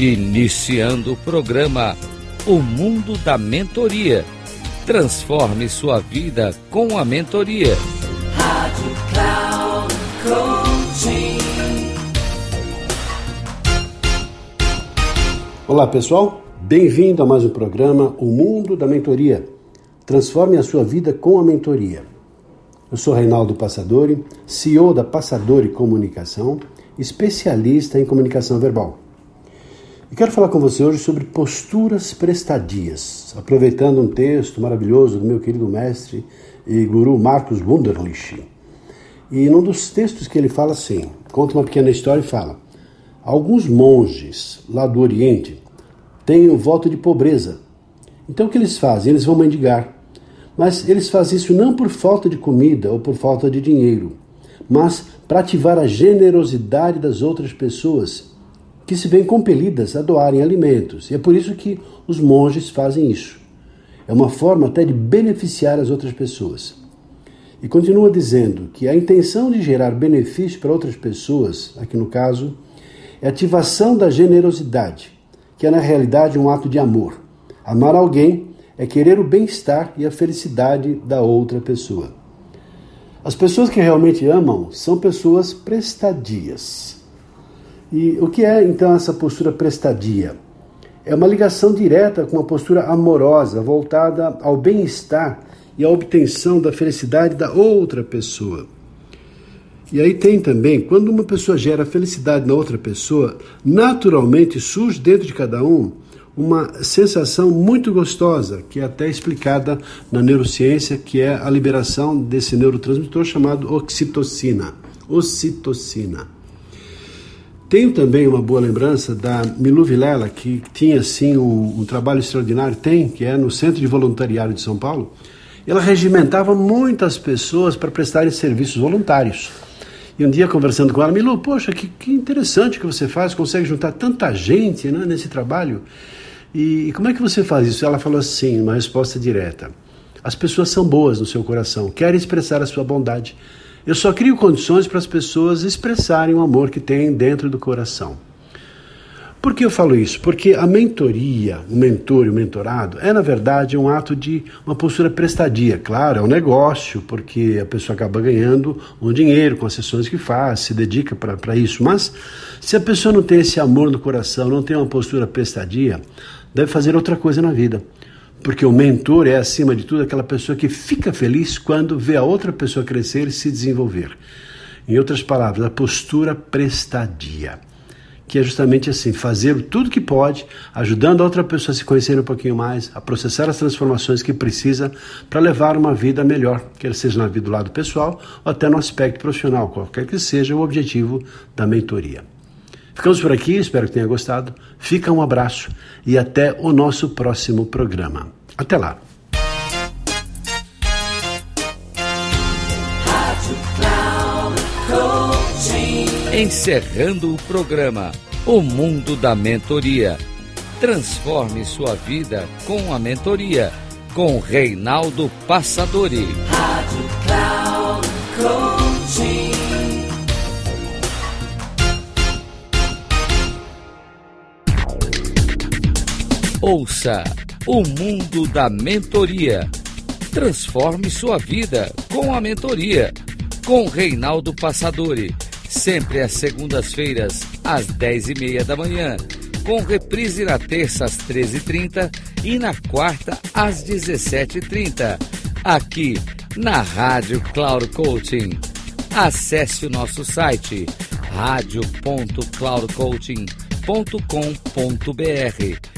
Iniciando o programa O Mundo da Mentoria. Transforme sua vida com a mentoria. Rádio Cloud Coaching. Olá pessoal, bem-vindo a mais um programa O Mundo da Mentoria. Transforme a sua vida com a mentoria. Eu sou Reinaldo Passadori, CEO da Passadori Comunicação, especialista em comunicação verbal. E quero falar com você hoje sobre posturas prestadias, aproveitando um texto maravilhoso do meu querido mestre e guru Marcos Wunderlich. E num dos textos que ele fala assim, conta uma pequena história e fala: Alguns monges lá do Oriente têm o voto de pobreza. Então o que eles fazem? Eles vão mendigar. Mas eles fazem isso não por falta de comida ou por falta de dinheiro, mas para ativar a generosidade das outras pessoas que se veem compelidas a doarem alimentos. E é por isso que os monges fazem isso. É uma forma até de beneficiar as outras pessoas. E continua dizendo que a intenção de gerar benefício para outras pessoas, aqui no caso, é ativação da generosidade, que é na realidade um ato de amor. Amar alguém é querer o bem-estar e a felicidade da outra pessoa. As pessoas que realmente amam são pessoas prestadias. E o que é então essa postura prestadia? É uma ligação direta com uma postura amorosa, voltada ao bem-estar e à obtenção da felicidade da outra pessoa. E aí tem também, quando uma pessoa gera felicidade na outra pessoa, naturalmente surge dentro de cada um uma sensação muito gostosa, que é até explicada na neurociência, que é a liberação desse neurotransmissor chamado oxitocina. Ocitocina. Tenho também uma boa lembrança da Milu Vilela, que tinha assim um, um trabalho extraordinário, tem, que é no Centro de Voluntariado de São Paulo. Ela regimentava muitas pessoas para prestarem serviços voluntários. E um dia conversando com ela, Milu, poxa, que, que interessante que você faz, consegue juntar tanta gente né, nesse trabalho. E, e como é que você faz isso? Ela falou assim, uma resposta direta. As pessoas são boas no seu coração, querem expressar a sua bondade. Eu só crio condições para as pessoas expressarem o amor que têm dentro do coração. Por que eu falo isso? Porque a mentoria, o mentor e o mentorado, é na verdade um ato de uma postura prestadia. Claro, é um negócio, porque a pessoa acaba ganhando um dinheiro com as sessões que faz, se dedica para isso. Mas se a pessoa não tem esse amor no coração, não tem uma postura prestadia, deve fazer outra coisa na vida. Porque o mentor é, acima de tudo, aquela pessoa que fica feliz quando vê a outra pessoa crescer e se desenvolver. Em outras palavras, a postura prestadia. Que é justamente assim, fazer tudo que pode, ajudando a outra pessoa a se conhecer um pouquinho mais, a processar as transformações que precisa para levar uma vida melhor, quer seja na vida do lado pessoal ou até no aspecto profissional, qualquer que seja o objetivo da mentoria. Ficamos por aqui, espero que tenha gostado. Fica um abraço e até o nosso próximo programa. Até lá. Encerrando o programa O Mundo da Mentoria. Transforme sua vida com a mentoria com Reinaldo Passadori. Rádio Cloud Coaching. Ouça o mundo da mentoria. Transforme sua vida com a mentoria. Com Reinaldo Passadori. Sempre às segundas-feiras, às dez e meia da manhã. Com reprise na terça às 13h30 e na quarta às 17h30. Aqui na Rádio Cloud Coaching. Acesse o nosso site radio.cloudcoaching.com.br